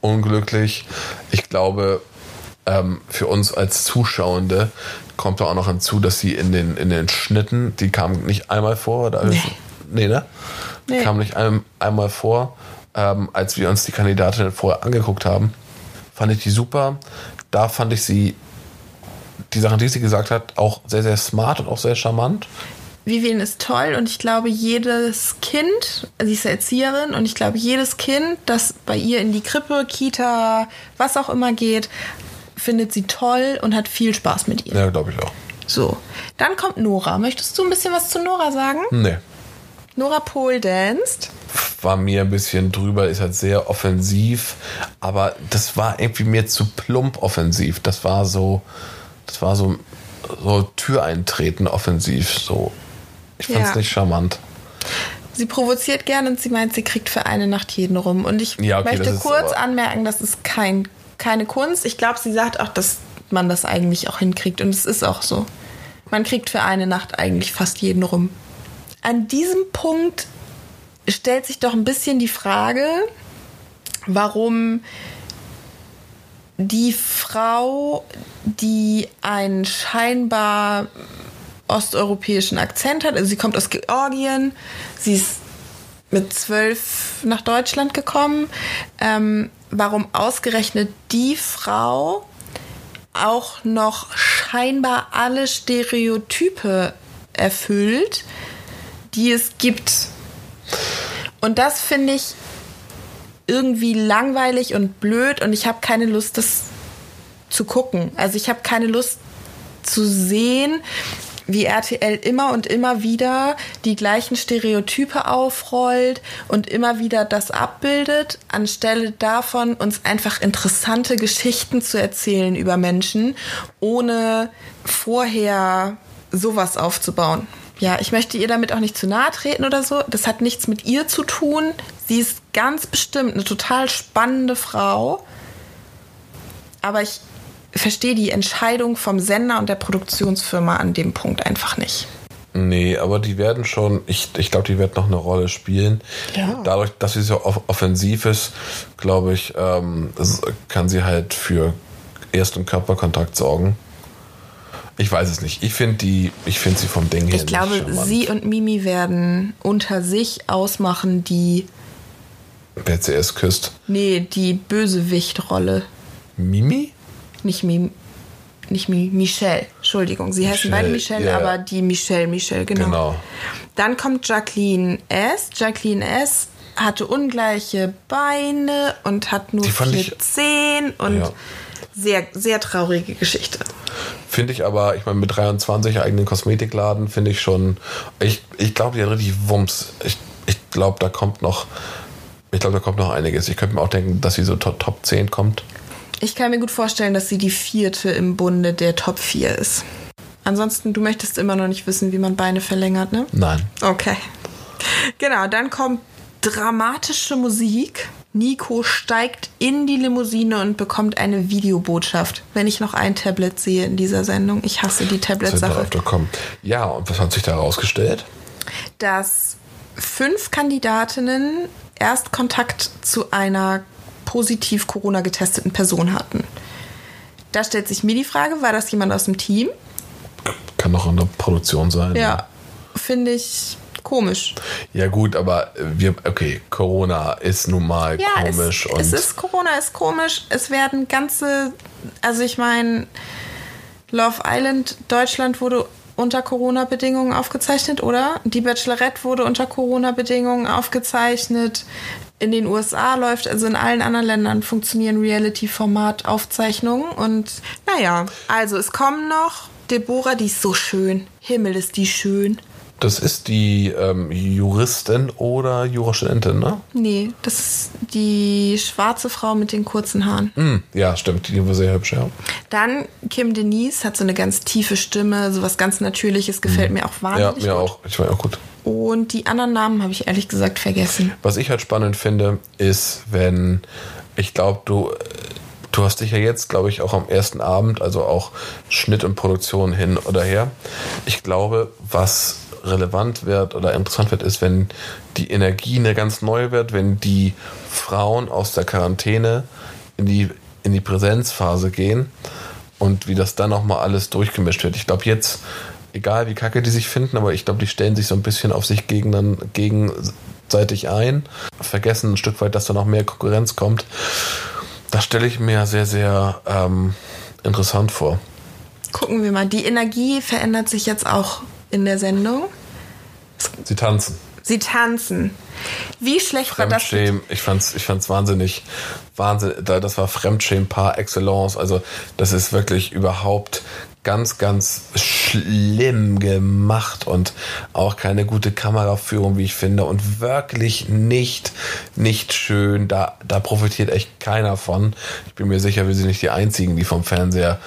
unglücklich. Ich glaube, ähm, für uns als Zuschauende kommt da auch noch hinzu, dass sie in den, in den Schnitten, die kamen nicht einmal vor, oder? Nee. Nee, ne? Die Nee. kamen nicht ein, einmal vor, ähm, als wir uns die Kandidatin vorher angeguckt haben. Fand ich die super. Da fand ich sie, die Sachen, die sie gesagt hat, auch sehr, sehr smart und auch sehr charmant. Vivian ist toll und ich glaube, jedes Kind, sie ist Erzieherin und ich glaube, jedes Kind, das bei ihr in die Krippe, Kita, was auch immer geht, findet sie toll und hat viel Spaß mit ihr. Ja, glaube ich auch. So, dann kommt Nora. Möchtest du ein bisschen was zu Nora sagen? Nee. Nora Pole danced. War mir ein bisschen drüber, ist halt sehr offensiv, aber das war irgendwie mir zu plump offensiv. Das war so, das war so, so Türeintreten offensiv. So, ich fand's Ja. nicht charmant. Sie provoziert gerne und sie meint, sie kriegt für eine Nacht jeden rum. Und ich Ja, okay, möchte kurz anmerken, das ist kein, keine Kunst. Ich glaube, sie sagt auch, dass man das eigentlich auch hinkriegt. Und es ist auch so. Man kriegt für eine Nacht eigentlich fast jeden rum. An diesem Punkt stellt sich doch ein bisschen die Frage, warum die Frau, die einen scheinbar osteuropäischen Akzent hat, also sie kommt aus Georgien, sie ist mit zwölf nach Deutschland gekommen, ähm, warum ausgerechnet die Frau auch noch scheinbar alle Stereotype erfüllt, die es gibt. Und das finde ich irgendwie langweilig und blöd und ich habe keine Lust, das zu gucken. Also ich habe keine Lust zu sehen, wie RTL immer und immer wieder die gleichen Stereotype aufrollt und immer wieder das abbildet, anstelle davon uns einfach interessante Geschichten zu erzählen über Menschen, ohne vorher sowas aufzubauen. Ja, ich möchte ihr damit auch nicht zu nahe treten oder so. Das hat nichts mit ihr zu tun. Sie ist ganz bestimmt eine total spannende Frau. Aber ich verstehe die Entscheidung vom Sender und der Produktionsfirma an dem Punkt einfach nicht. Nee, aber die werden schon, ich, ich glaube, die wird noch eine Rolle spielen. Ja. Dadurch, dass sie so off offensiv ist, glaube ich, ähm, kann sie halt für Erst- und Körperkontakt sorgen. Ich weiß es nicht. Ich finde die, ich finde sie vom Ding her Ich glaube, sie und Mimi werden unter sich ausmachen die, Wer zuerst küsst. nee, die Bösewichtrolle. Mimi? Nicht Mimi. Nicht Mi Michelle, Entschuldigung. Sie heißen beide Michelle, Michelle, ja. aber die Michelle, Michelle, genau. Genau. Dann kommt Jacqueline S. Jacqueline S. hatte ungleiche Beine und hat nur vier Zehen und Ja. Sehr, sehr traurige Geschichte. Finde ich aber, ich meine, mit 23 eigenen Kosmetikladen finde ich schon, ich, ich glaube, die hat richtig Wumms. Ich, ich glaube, da kommt noch, ich glaube, da kommt noch einiges. Ich könnte mir auch denken, dass sie so Top, Top 10 kommt. Ich kann mir gut vorstellen, dass sie die vierte im Bunde der Top 4 ist. Ansonsten, du möchtest immer noch nicht wissen, wie man Beine verlängert, ne? Nein. Okay. Genau, dann kommt dramatische Musik. Nico steigt in die Limousine und bekommt eine Videobotschaft. Wenn ich noch ein Tablet sehe in dieser Sendung. Ich hasse die Tablet-Sache. Ja, und was hat sich da herausgestellt? Dass fünf Kandidatinnen erst Kontakt zu einer positiv Corona getesteten Person hatten. Da stellt sich mir die Frage, war das jemand aus dem Team? Kann doch in der Produktion sein. Ja, finde ich komisch. Ja, gut, aber wir, okay, Corona ist nun mal Ja, komisch es, und es ist Corona ist komisch. Es werden ganze, also ich meine, Love Island Deutschland wurde unter Corona-Bedingungen aufgezeichnet, oder? Die Bachelorette wurde unter Corona-Bedingungen aufgezeichnet. In den USA läuft, also in allen anderen Ländern funktionieren Reality-Format-Aufzeichnungen. Und naja, also es kommen noch Deborah, die ist so schön. Himmel ist die schön. Das ist die ähm, Juristin oder Jurastudentin, ne? Nee, das ist die schwarze Frau mit den kurzen Haaren. Hm, ja, stimmt, die war sehr hübsch, ja. Dann Kim Denise hat so eine ganz tiefe Stimme, so was ganz Natürliches, gefällt mir auch Ja, wahnsinnig mir gut. auch. Ich war auch gut. Und die anderen Namen habe ich ehrlich gesagt vergessen. Was ich halt spannend finde, ist, wenn ich glaube, du, du hast dich ja jetzt, glaube ich, auch am ersten Abend, also auch Schnitt und Produktion hin oder her. Ich glaube, was relevant wird oder interessant wird, ist, wenn die Energie eine ganz neue wird, wenn die Frauen aus der Quarantäne in die, in die Präsenzphase gehen und wie das dann nochmal alles durchgemischt wird. Ich glaube jetzt, egal wie kacke die sich finden, aber ich glaube, die stellen sich so ein bisschen auf sich gegen, gegenseitig ein, vergessen ein Stück weit, dass da noch mehr Konkurrenz kommt. Das stelle ich mir sehr, sehr ähm, interessant vor. Gucken wir mal. Die Energie verändert sich jetzt auch in der Sendung. Sie tanzen. Sie tanzen. Wie schlecht war das? Fremdschämen, ich fand's, ich fand's wahnsinnig, Wahnsinn, da- das war Fremdschämen par excellence, also das ist wirklich überhaupt ganz, ganz schlimm gemacht und auch keine gute Kameraführung, wie ich finde und wirklich nicht, nicht schön, da, da profitiert echt keiner von. Ich bin mir sicher, wir sind nicht die Einzigen, die vom Fernseher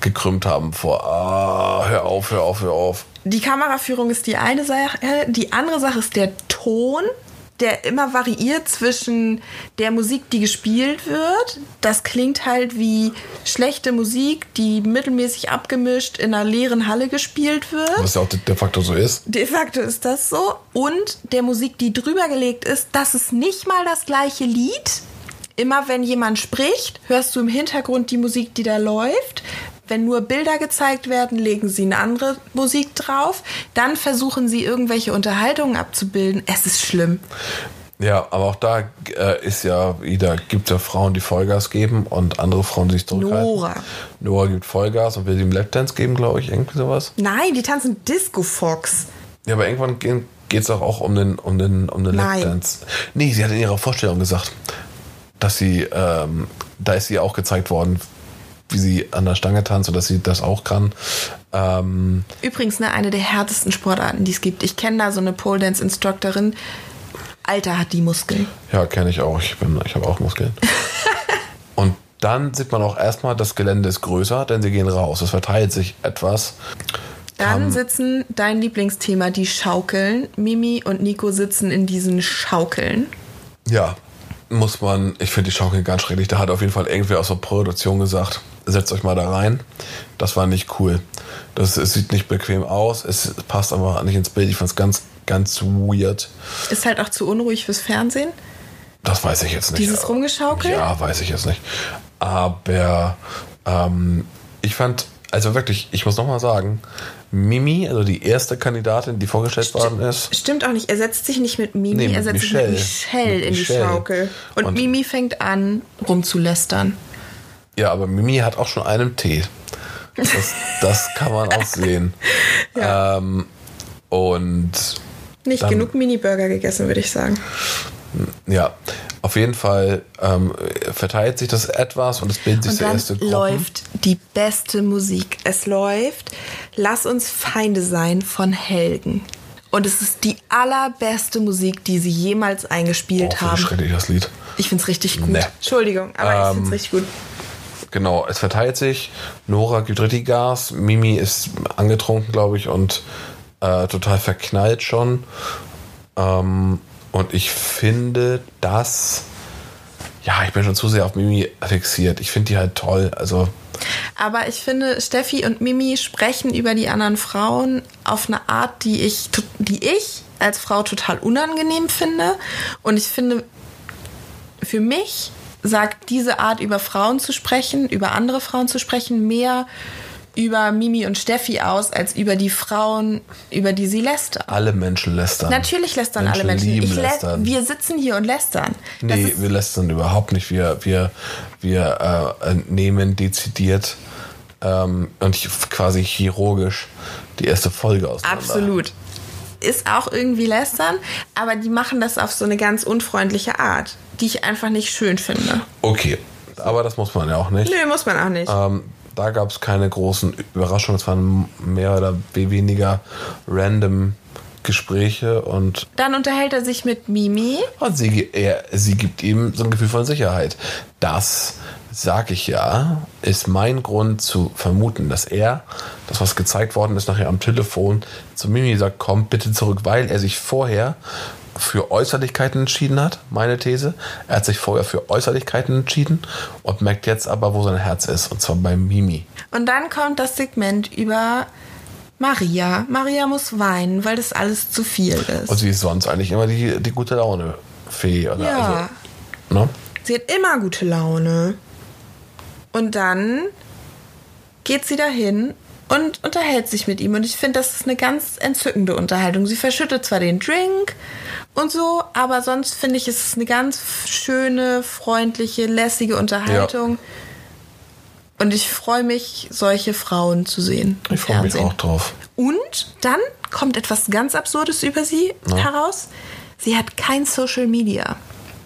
gekrümmt haben vor, ah, hör auf, hör auf, hör auf. Die Kameraführung ist die eine Sache. Die andere Sache ist der Ton, der immer variiert zwischen der Musik, die gespielt wird. Das klingt halt wie schlechte Musik, die mittelmäßig abgemischt in einer leeren Halle gespielt wird. Was ja auch de facto so ist. De facto ist das so. Und der Musik, die drüber gelegt ist, das ist nicht mal das gleiche Lied. Immer wenn jemand spricht, hörst du im Hintergrund die Musik, die da läuft. Wenn nur Bilder gezeigt werden, legen sie eine andere Musik drauf. Dann versuchen sie irgendwelche Unterhaltungen abzubilden. Es ist schlimm. Ja, aber auch da äh, ist ja wieder, gibt ja Frauen, die Vollgas geben und andere Frauen, die sich zurückhalten. Nora. Nora gibt Vollgas und will sie im Lapdance geben, glaube ich, irgendwie sowas. Nein, die tanzen Disco Fox. Ja, aber irgendwann geht es doch auch um den, um den, um den Nein. Lapdance. Nee, sie hat in ihrer Vorstellung gesagt, dass sie, ähm, da ist sie auch gezeigt worden, wie sie an der Stange tanzt und dass sie das auch kann. Ähm, Übrigens, ne, eine der härtesten Sportarten, die es gibt. Ich kenne da so eine Pole Dance Instructorin. Alter hat die Muskeln. Ja, kenne ich auch. Ich, bin, ich habe auch Muskeln. und dann sieht man auch erstmal, das Gelände ist größer, denn sie gehen raus. Es verteilt sich etwas. Dann sitzen dein Lieblingsthema, die Schaukeln. Mimi und Nico sitzen in diesen Schaukeln. Ja, muss man, ich finde die Schaukel ganz schrecklich. Da hat auf jeden Fall irgendwer aus der Produktion gesagt, setzt euch mal da rein. Das war nicht cool. Das, es sieht nicht bequem aus, es passt aber nicht ins Bild. Ich fand es ganz, ganz weird. Ist halt auch zu unruhig fürs Fernsehen. Das weiß ich jetzt nicht. Dieses Rumgeschaukel? Ja, weiß ich jetzt nicht. Aber ähm, ich fand, also wirklich, ich muss nochmal sagen, Mimi, also die erste Kandidatin, die vorgestellt worden ist, Stimmt auch nicht. Er setzt sich nicht mit Mimi, Nee, er setzt sich mit Michelle Mit in Michelle. die Schaukel. Und, Und- Mimi fängt an, rumzulästern. ja, aber Mimi hat auch schon einen Tee. Das, das kann man auch sehen. ähm, und Nicht genug Mini-Burger gegessen, würde ich sagen. Ja, auf jeden Fall ähm, verteilt sich das etwas und es bilden sich Und dann erste Gruppen. läuft die beste Musik. Es läuft Lass uns Feinde sein von Helgen. Und es ist die allerbeste Musik, die sie jemals eingespielt oh, haben. schrecklich das Lied. Ich find's richtig gut. Nee. Entschuldigung, aber ich Ähm, find's richtig gut. Genau, es verteilt sich. Nora gibt richtig Gas. Mimi ist angetrunken, glaube ich, und äh, total verknallt schon. Ähm, und ich finde, dass. Ja, ich bin schon zu sehr auf Mimi fixiert. Ich finde die halt toll. Also, Aber ich finde, Steffi und Mimi sprechen über die anderen Frauen auf eine Art, die ich, die ich als Frau total unangenehm finde. Und ich finde, für mich sagt diese Art, über Frauen zu sprechen, über andere Frauen zu sprechen, mehr über Mimi und Steffi aus, als über die Frauen, über die sie lästern. alle Menschen lästern. Natürlich lästern alle Menschen. lieben Ich lä lästern. wir sitzen hier und lästern. Nee, wir lästern überhaupt nicht. Wir, wir, wir äh, nehmen dezidiert ähm, und quasi chirurgisch die erste Folge auseinander. Absolut. Ist auch irgendwie lästern, aber die machen das auf so eine ganz unfreundliche Art, die ich einfach nicht schön finde. Okay, aber das muss man ja auch nicht. Nö, muss man auch nicht. Ähm, da gab es keine großen Überraschungen. Es waren mehr oder weniger random Gespräche und, Dann unterhält er sich mit Mimi. und sie, er, sie gibt ihm so ein Gefühl von Sicherheit. Das, sag ich ja, ist mein Grund zu vermuten, dass er, das was gezeigt worden ist nachher am Telefon, zu Mimi sagt, komm bitte zurück, weil er sich vorher für Äußerlichkeiten entschieden hat, meine These. Er hat sich vorher für Äußerlichkeiten entschieden und merkt jetzt aber, wo sein Herz ist, und zwar bei Mimi. Und dann kommt das Segment über Maria. Maria muss weinen, weil das alles zu viel ist. Und sie ist sonst eigentlich immer die, die gute Laune-Fee. Oder Ja. Also, ne? Sie hat immer gute Laune. Und dann geht sie dahin und unterhält sich mit ihm. Und ich finde, das ist eine ganz entzückende Unterhaltung. Sie verschüttet zwar den Drink und so, aber sonst finde ich, es ist eine ganz schöne, freundliche, lässige Unterhaltung. Und ich freue mich, solche Frauen zu sehen. Ich freue mich auch drauf. Und dann kommt etwas ganz Absurdes über sie heraus. Sie hat kein Social Media.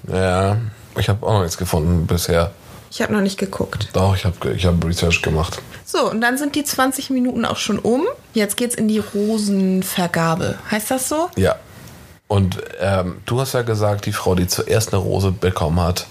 Ja, ich habe auch noch nichts gefunden bisher. Ich habe noch nicht geguckt. Doch, ich habe ich hab Research gemacht. So, und dann sind die 20 Minuten auch schon um. Jetzt geht's in die Rosenvergabe. Heißt das so? Ja. Und ähm, du hast ja gesagt, die Frau, die zuerst eine Rose bekommen hat,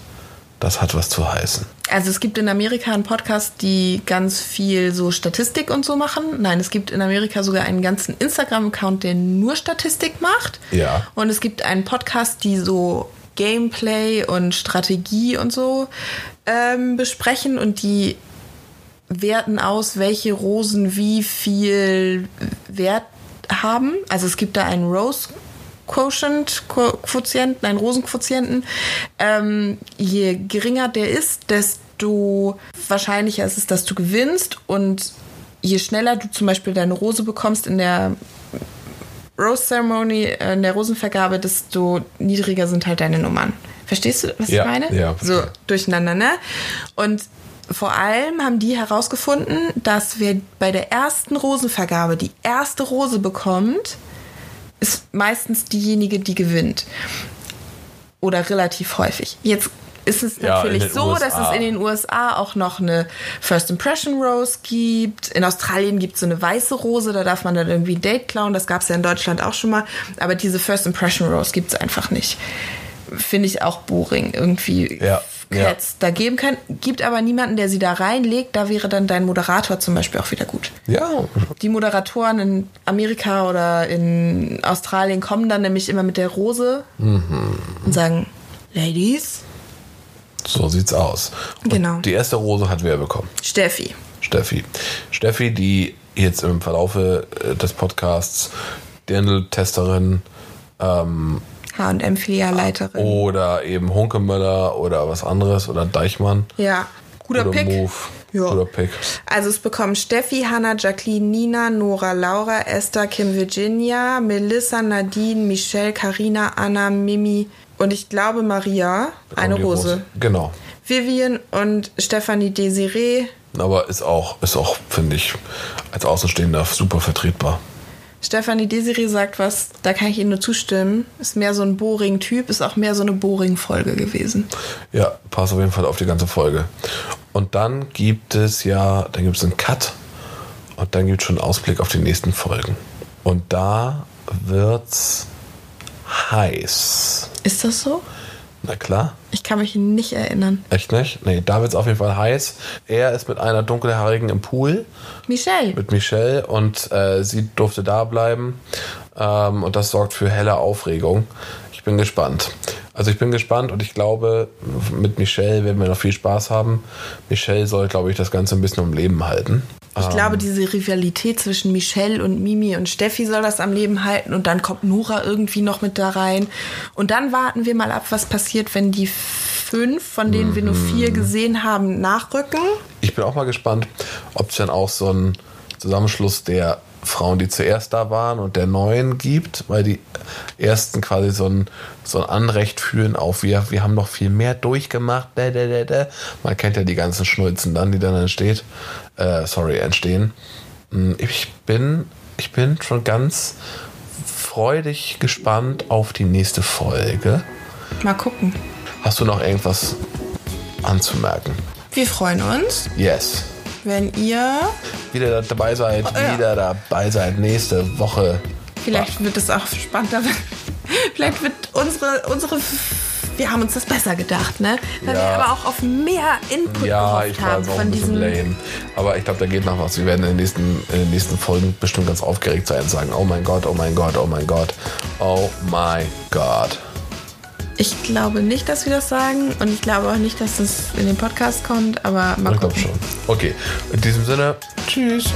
das hat was zu heißen. Also es gibt in Amerika einen Podcast, die ganz viel so Statistik und so machen. Nein, es gibt in Amerika sogar einen ganzen Instagram-Account, der nur Statistik macht. Ja. Und es gibt einen Podcast, die so Gameplay und Strategie und so ähm, besprechen und die werten aus, welche Rosen wie viel Wert haben. Also es gibt da einen Rose Quotient, Qu- Quotienten, einen Rosenquotienten. Ähm, je geringer der ist, desto wahrscheinlicher ist es, dass du gewinnst. Und je schneller du zum Beispiel deine Rose bekommst in der Rose Ceremony, äh, in der Rosenvergabe, desto niedriger sind halt deine Nummern. Verstehst du, was Ja, ich meine? ja, So, durcheinander, ne? Und vor allem haben die herausgefunden, dass wer bei der ersten Rosenvergabe die erste Rose bekommt, ist meistens diejenige, die gewinnt. Oder relativ häufig. Jetzt ist es Ja, natürlich so, dass USA. es in den USA auch noch eine First Impression Rose gibt. In Australien gibt es so eine weiße Rose, da darf man dann irgendwie Date klauen. Das gab es ja in Deutschland auch schon mal. Aber diese First Impression Rose gibt es einfach nicht. Finde ich auch boring. Irgendwie Ja, ja. hätte es da geben können. Gibt aber niemanden, der sie da reinlegt. Da wäre dann dein Moderator zum Beispiel auch wieder gut. Ja, Die Moderatoren in Amerika oder in Australien kommen dann nämlich immer mit der Rose Mhm. und sagen, Ladies, so sieht's aus. Und Genau. Die erste Rose hat wer bekommen? Steffi. Steffi. Steffi, die jetzt im Verlaufe äh, des Podcasts Dirndl-Testerin H&M-Filialleiterin. oder eben Hunkemöller oder was anderes oder Deichmann. Ja, guter Pick. Move. Ja. Guter Pick. Also es bekommen Steffi, Hannah, Jacqueline, Nina, Nora, Laura, Esther, Kim, Virginia, Melissa, Nadine, Michelle, Karina, Anna, Mimi und ich glaube Maria eine Die Rose. Genau. Vivian und Stefanie Desiree. Aber ist auch, ist auch, finde ich, als Außenstehender super vertretbar. Stefanie Desiree sagt was, da kann ich Ihnen nur zustimmen. Ist mehr so ein Boring-Typ, ist auch mehr so eine Boring-Folge gewesen. Ja, passt auf jeden Fall auf die ganze Folge. Und dann gibt es ja, dann gibt es einen Cut und dann gibt es schon einen Ausblick auf die nächsten Folgen. Und da wird's heiß. Ist das so? Na klar. Ich kann mich nicht erinnern. Echt nicht? Nee, da wird's auf jeden Fall heiß. Er ist mit einer dunkelhaarigen im Pool. Michelle. Mit Michelle und äh, sie durfte da bleiben. Ähm, und das sorgt für helle Aufregung. Ich bin gespannt. Also ich bin gespannt und ich glaube, mit Michelle werden wir noch viel Spaß haben. Michelle soll, glaube ich, das Ganze ein bisschen am Leben halten. Ich glaube, diese Rivalität zwischen Michelle und Mimi und Steffi soll das am Leben halten und dann kommt Nora irgendwie noch mit da rein. Und dann warten wir mal ab, was passiert, wenn die fünf, von denen wir nur vier gesehen haben, nachrücken. Ich bin auch mal gespannt, ob es dann auch so einen Zusammenschluss der Frauen, die zuerst da waren und der neuen gibt, weil die ersten quasi so ein, so ein Anrecht fühlen auf wir, wir haben noch viel mehr durchgemacht. Da, da, da. Man kennt ja die ganzen Schnulzen dann, die dann entsteht, äh, sorry, entstehen. Hm, Ich bin, ich bin schon ganz freudig gespannt auf die nächste Folge. Mal gucken. Hast du noch irgendwas anzumerken? Wir freuen uns, Yes. Wenn ihr, Wieder dabei seid, Oh, ja. wieder dabei seid nächste Woche. vielleicht wird es auch spannender, vielleicht wird unsere, unsere, wir haben uns das besser gedacht, ne? Weil Ja. wir aber auch auf mehr Input Ja, gehofft ich war haben von diesem. lame. Aber ich glaube, da geht noch was. Wir werden in den, nächsten, in den nächsten Folgen bestimmt ganz aufgeregt sein und sagen, oh mein Gott, oh mein Gott, oh mein Gott, oh mein Gott. Ich glaube nicht, dass wir das sagen und ich glaube auch nicht, dass es in den Podcast kommt, aber mal Ich glaube gucken. schon. Okay, in diesem Sinne, tschüss. Tschüss.